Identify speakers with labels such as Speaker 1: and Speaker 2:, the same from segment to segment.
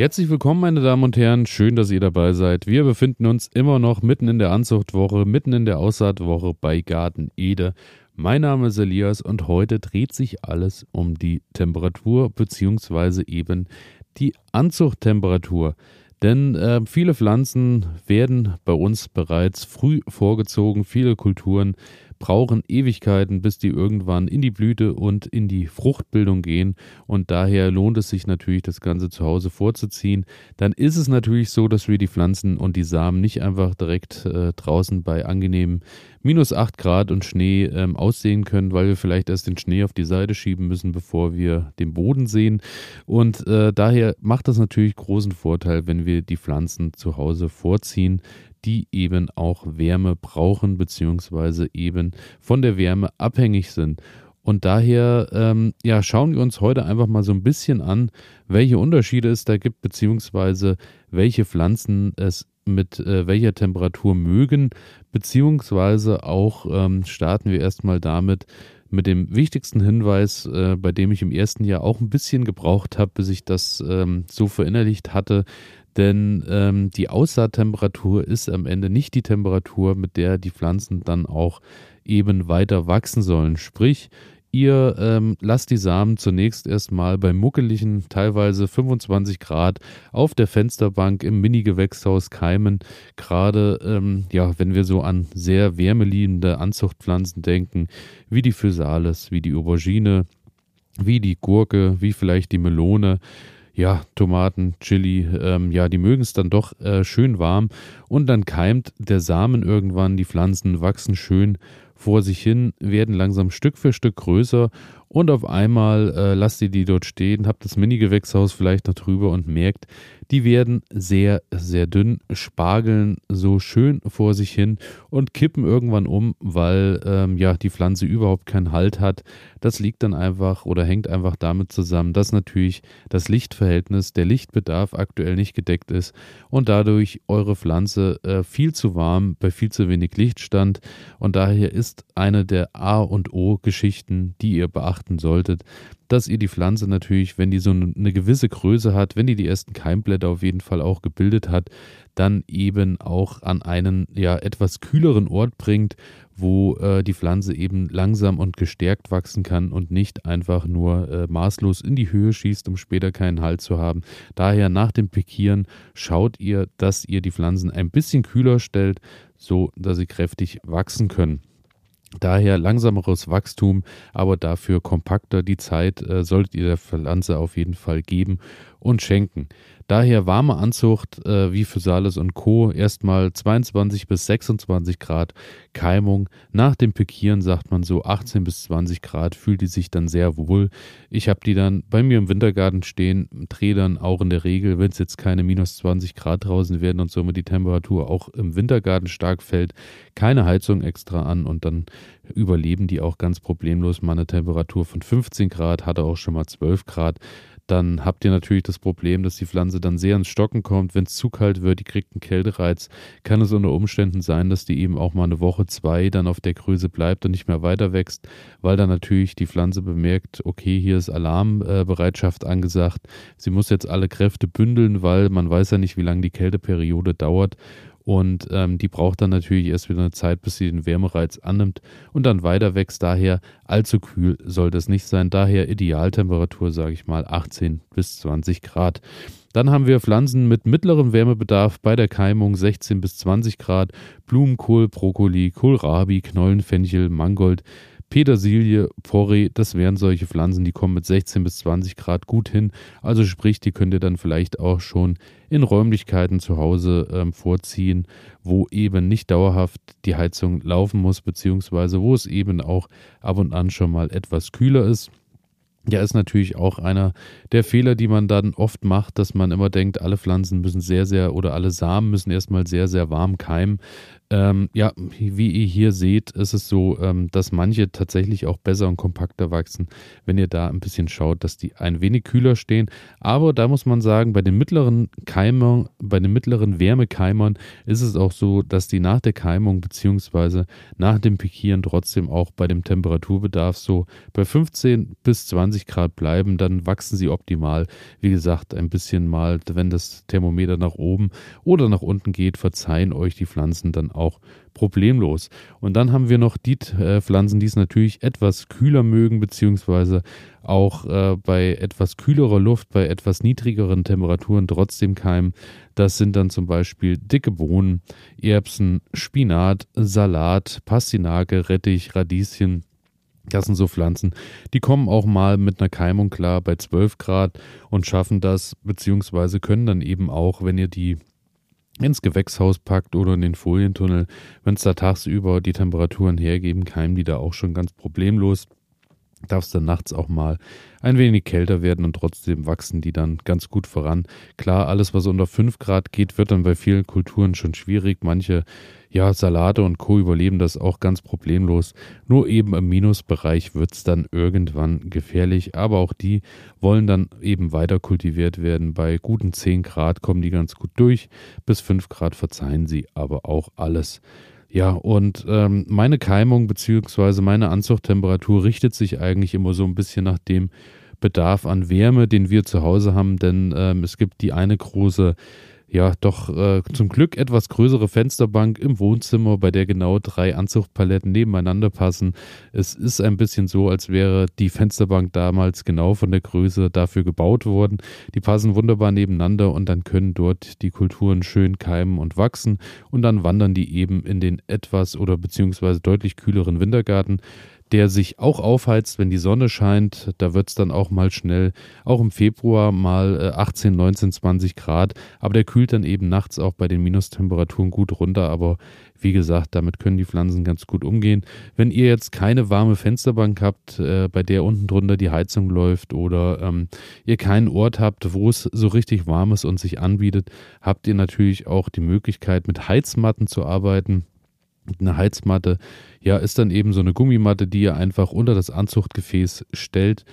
Speaker 1: Herzlich willkommen, meine Damen und Herren. Schön, dass ihr dabei seid. Wir befinden uns immer noch mitten in der Anzuchtwoche, mitten in der Aussaatwoche bei Garten Ede. Mein Name ist Elias und heute dreht sich alles um die Temperatur bzw. eben die Anzuchttemperatur. Denn äh, viele Pflanzen werden bei uns bereits früh vorgezogen, viele Kulturen brauchen Ewigkeiten, bis die irgendwann in die Blüte und in die Fruchtbildung gehen. Und daher lohnt es sich natürlich, das Ganze zu Hause vorzuziehen. Dann ist es natürlich so, dass wir die Pflanzen und die Samen nicht einfach direkt äh, draußen bei angenehmen minus 8 Grad und Schnee ähm, aussehen können, weil wir vielleicht erst den Schnee auf die Seite schieben müssen, bevor wir den Boden sehen. Und äh, daher macht das natürlich großen Vorteil, wenn wir die Pflanzen zu Hause vorziehen die eben auch Wärme brauchen, beziehungsweise eben von der Wärme abhängig sind. Und daher ähm, ja, schauen wir uns heute einfach mal so ein bisschen an, welche Unterschiede es da gibt, beziehungsweise welche Pflanzen es mit äh, welcher Temperatur mögen, beziehungsweise auch ähm, starten wir erstmal damit mit dem wichtigsten Hinweis, äh, bei dem ich im ersten Jahr auch ein bisschen gebraucht habe, bis ich das ähm, so verinnerlicht hatte, denn ähm, die Aussaattemperatur ist am Ende nicht die Temperatur, mit der die Pflanzen dann auch eben weiter wachsen sollen. Sprich, ihr ähm, lasst die Samen zunächst erstmal bei muckeligen, teilweise 25 Grad auf der Fensterbank im Mini-Gewächshaus keimen. Gerade, ähm, ja, wenn wir so an sehr wärmeliebende Anzuchtpflanzen denken, wie die Physalis, wie die Aubergine, wie die Gurke, wie vielleicht die Melone ja, Tomaten, Chili, ähm, ja, die mögen es dann doch äh, schön warm und dann keimt der Samen irgendwann, die Pflanzen wachsen schön vor sich hin, werden langsam Stück für Stück größer und auf einmal äh, lasst ihr die dort stehen, habt das Mini-Gewächshaus vielleicht noch drüber und merkt, die werden sehr, sehr dünn, spargeln so schön vor sich hin und kippen irgendwann um, weil ähm, ja die Pflanze überhaupt keinen Halt hat. Das liegt dann einfach oder hängt einfach damit zusammen, dass natürlich das Lichtverhältnis, der Lichtbedarf aktuell nicht gedeckt ist und dadurch eure Pflanze äh, viel zu warm bei viel zu wenig Licht stand. Und daher ist eine der A und O Geschichten, die ihr beachten solltet, dass ihr die Pflanze natürlich, wenn die so eine gewisse Größe hat, wenn die die ersten Keimblätter auf jeden Fall auch gebildet hat, dann eben auch an einen ja etwas kühleren Ort bringt, wo äh, die Pflanze eben langsam und gestärkt wachsen kann und nicht einfach nur äh, maßlos in die Höhe schießt, um später keinen Halt zu haben. Daher nach dem Pikieren schaut ihr, dass ihr die Pflanzen ein bisschen kühler stellt, so dass sie kräftig wachsen können. Daher langsameres Wachstum, aber dafür kompakter. Die Zeit äh, solltet ihr der Pflanze auf jeden Fall geben und schenken. Daher warme Anzucht äh, wie für Sales und Co. erstmal 22 bis 26 Grad Keimung. Nach dem Pikieren sagt man so 18 bis 20 Grad, fühlt die sich dann sehr wohl. Ich habe die dann bei mir im Wintergarten stehen, drehe dann auch in der Regel, wenn es jetzt keine minus 20 Grad draußen werden und somit die Temperatur auch im Wintergarten stark fällt, keine Heizung extra an und dann überleben die auch ganz problemlos mal eine Temperatur von 15 Grad, hatte auch schon mal 12 Grad dann habt ihr natürlich das Problem, dass die Pflanze dann sehr ins Stocken kommt. Wenn es zu kalt wird, die kriegt einen Kältereiz, kann es unter Umständen sein, dass die eben auch mal eine Woche, zwei dann auf der Größe bleibt und nicht mehr weiter wächst, weil dann natürlich die Pflanze bemerkt, okay, hier ist Alarmbereitschaft angesagt. Sie muss jetzt alle Kräfte bündeln, weil man weiß ja nicht, wie lange die Kälteperiode dauert. Und ähm, die braucht dann natürlich erst wieder eine Zeit, bis sie den Wärmereiz annimmt und dann weiter wächst. Daher allzu kühl sollte es nicht sein. Daher Idealtemperatur, sage ich mal, 18 bis 20 Grad. Dann haben wir Pflanzen mit mittlerem Wärmebedarf bei der Keimung 16 bis 20 Grad. Blumenkohl, Brokkoli, Kohlrabi, Knollenfenchel, Mangold, Petersilie, Porree, das wären solche Pflanzen, die kommen mit 16 bis 20 Grad gut hin. Also sprich, die könnt ihr dann vielleicht auch schon in Räumlichkeiten zu Hause ähm, vorziehen, wo eben nicht dauerhaft die Heizung laufen muss, beziehungsweise wo es eben auch ab und an schon mal etwas kühler ist. Ja, ist natürlich auch einer der Fehler, die man dann oft macht, dass man immer denkt, alle Pflanzen müssen sehr, sehr oder alle Samen müssen erstmal sehr, sehr warm keimen. Ähm, ja, wie ihr hier seht, ist es so, ähm, dass manche tatsächlich auch besser und kompakter wachsen, wenn ihr da ein bisschen schaut, dass die ein wenig kühler stehen. Aber da muss man sagen, bei den mittleren Keimern, bei den mittleren Wärmekeimern ist es auch so, dass die nach der Keimung bzw. nach dem Pikieren trotzdem auch bei dem Temperaturbedarf so bei 15 bis 20 20 Grad bleiben, dann wachsen sie optimal. Wie gesagt, ein bisschen mal, wenn das Thermometer nach oben oder nach unten geht, verzeihen euch die Pflanzen dann auch problemlos. Und dann haben wir noch die äh, Pflanzen, die es natürlich etwas kühler mögen, beziehungsweise auch äh, bei etwas kühlerer Luft, bei etwas niedrigeren Temperaturen trotzdem keimen. Das sind dann zum Beispiel dicke Bohnen, Erbsen, Spinat, Salat, Pastinake, Rettich, Radieschen. Das sind so Pflanzen, die kommen auch mal mit einer Keimung klar bei 12 Grad und schaffen das, beziehungsweise können dann eben auch, wenn ihr die ins Gewächshaus packt oder in den Folientunnel, wenn es da tagsüber die Temperaturen hergeben, keimen die da auch schon ganz problemlos. Darf es dann nachts auch mal ein wenig kälter werden und trotzdem wachsen die dann ganz gut voran. Klar, alles, was unter 5 Grad geht, wird dann bei vielen Kulturen schon schwierig. Manche ja, Salate und Co. überleben das auch ganz problemlos. Nur eben im Minusbereich wird es dann irgendwann gefährlich. Aber auch die wollen dann eben weiter kultiviert werden. Bei guten 10 Grad kommen die ganz gut durch. Bis 5 Grad verzeihen sie aber auch alles. Ja, und ähm, meine Keimung bzw. meine Anzuchttemperatur richtet sich eigentlich immer so ein bisschen nach dem Bedarf an Wärme, den wir zu Hause haben, denn ähm, es gibt die eine große ja doch äh, zum Glück etwas größere Fensterbank im Wohnzimmer, bei der genau drei Anzuchtpaletten nebeneinander passen. Es ist ein bisschen so, als wäre die Fensterbank damals genau von der Größe dafür gebaut worden. Die passen wunderbar nebeneinander und dann können dort die Kulturen schön keimen und wachsen und dann wandern die eben in den etwas oder beziehungsweise deutlich kühleren Wintergarten der sich auch aufheizt, wenn die Sonne scheint. Da wird es dann auch mal schnell, auch im Februar mal 18, 19, 20 Grad. Aber der kühlt dann eben nachts auch bei den Minustemperaturen gut runter. Aber wie gesagt, damit können die Pflanzen ganz gut umgehen. Wenn ihr jetzt keine warme Fensterbank habt, äh, bei der unten drunter die Heizung läuft oder ähm, ihr keinen Ort habt, wo es so richtig warm ist und sich anbietet, habt ihr natürlich auch die Möglichkeit, mit Heizmatten zu arbeiten. Eine Heizmatte, ja, ist dann eben so eine Gummimatte, die ihr einfach unter das Anzuchtgefäß stellt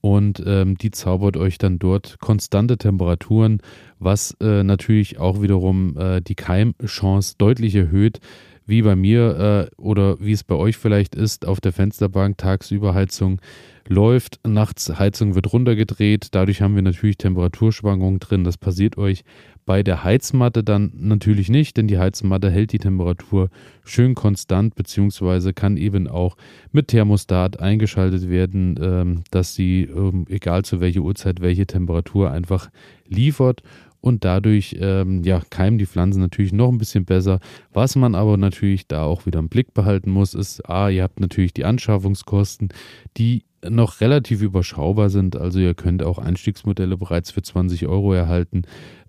Speaker 1: und ähm, die zaubert euch dann dort konstante Temperaturen, was äh, natürlich auch wiederum äh, die Keimchance deutlich erhöht, wie bei mir äh, oder wie es bei euch vielleicht ist, auf der Fensterbank tagsüber Heizung läuft, nachts Heizung wird runtergedreht, dadurch haben wir natürlich Temperaturschwankungen drin. Das passiert euch bei der Heizmatte dann natürlich nicht, denn die Heizmatte hält die Temperatur schön konstant, beziehungsweise kann eben auch mit Thermostat eingeschaltet werden, ähm, dass sie, ähm, egal zu welcher Uhrzeit, welche Temperatur einfach liefert und dadurch ähm, ja, keimen die Pflanzen natürlich noch ein bisschen besser. Was man aber natürlich da auch wieder im Blick behalten muss, ist, a, ihr habt natürlich die Anschaffungskosten, die noch relativ überschaubar sind. Also ihr könnt auch Einstiegsmodelle bereits für 20 Euro erhalten.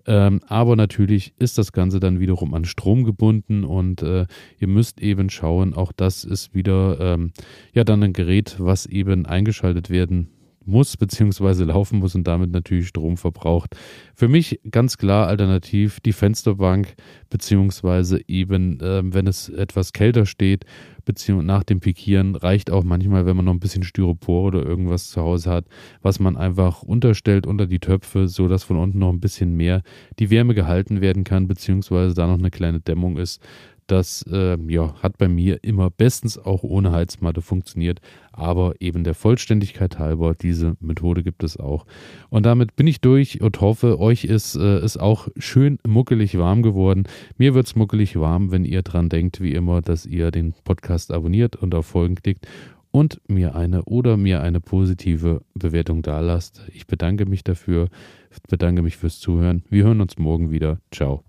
Speaker 1: Ähm, aber natürlich ist das Ganze dann wiederum an Strom gebunden und äh, ihr müsst eben schauen, auch das ist wieder ähm, ja dann ein Gerät, was eben eingeschaltet werden muss beziehungsweise laufen muss und damit natürlich Strom verbraucht. Für mich ganz klar alternativ die Fensterbank beziehungsweise eben, äh, wenn es etwas kälter steht, beziehungsweise nach dem Pikieren reicht auch manchmal, wenn man noch ein bisschen Styropor oder irgendwas zu Hause hat, was man einfach unterstellt unter die Töpfe, so dass von unten noch ein bisschen mehr die Wärme gehalten werden kann, beziehungsweise da noch eine kleine Dämmung ist. Das äh, ja, hat bei mir immer bestens auch ohne Heizmatte funktioniert, aber eben der Vollständigkeit halber, diese Methode gibt es auch. Und damit bin ich durch und hoffe, euch ist es äh, auch schön muckelig warm geworden. Mir wird es muckelig warm, wenn ihr dran denkt, wie immer, dass ihr den Podcast abonniert und auf Folgen klickt und mir eine oder mir eine positive Bewertung dalasst. Ich bedanke mich dafür, bedanke mich fürs Zuhören. Wir hören uns morgen wieder. Ciao.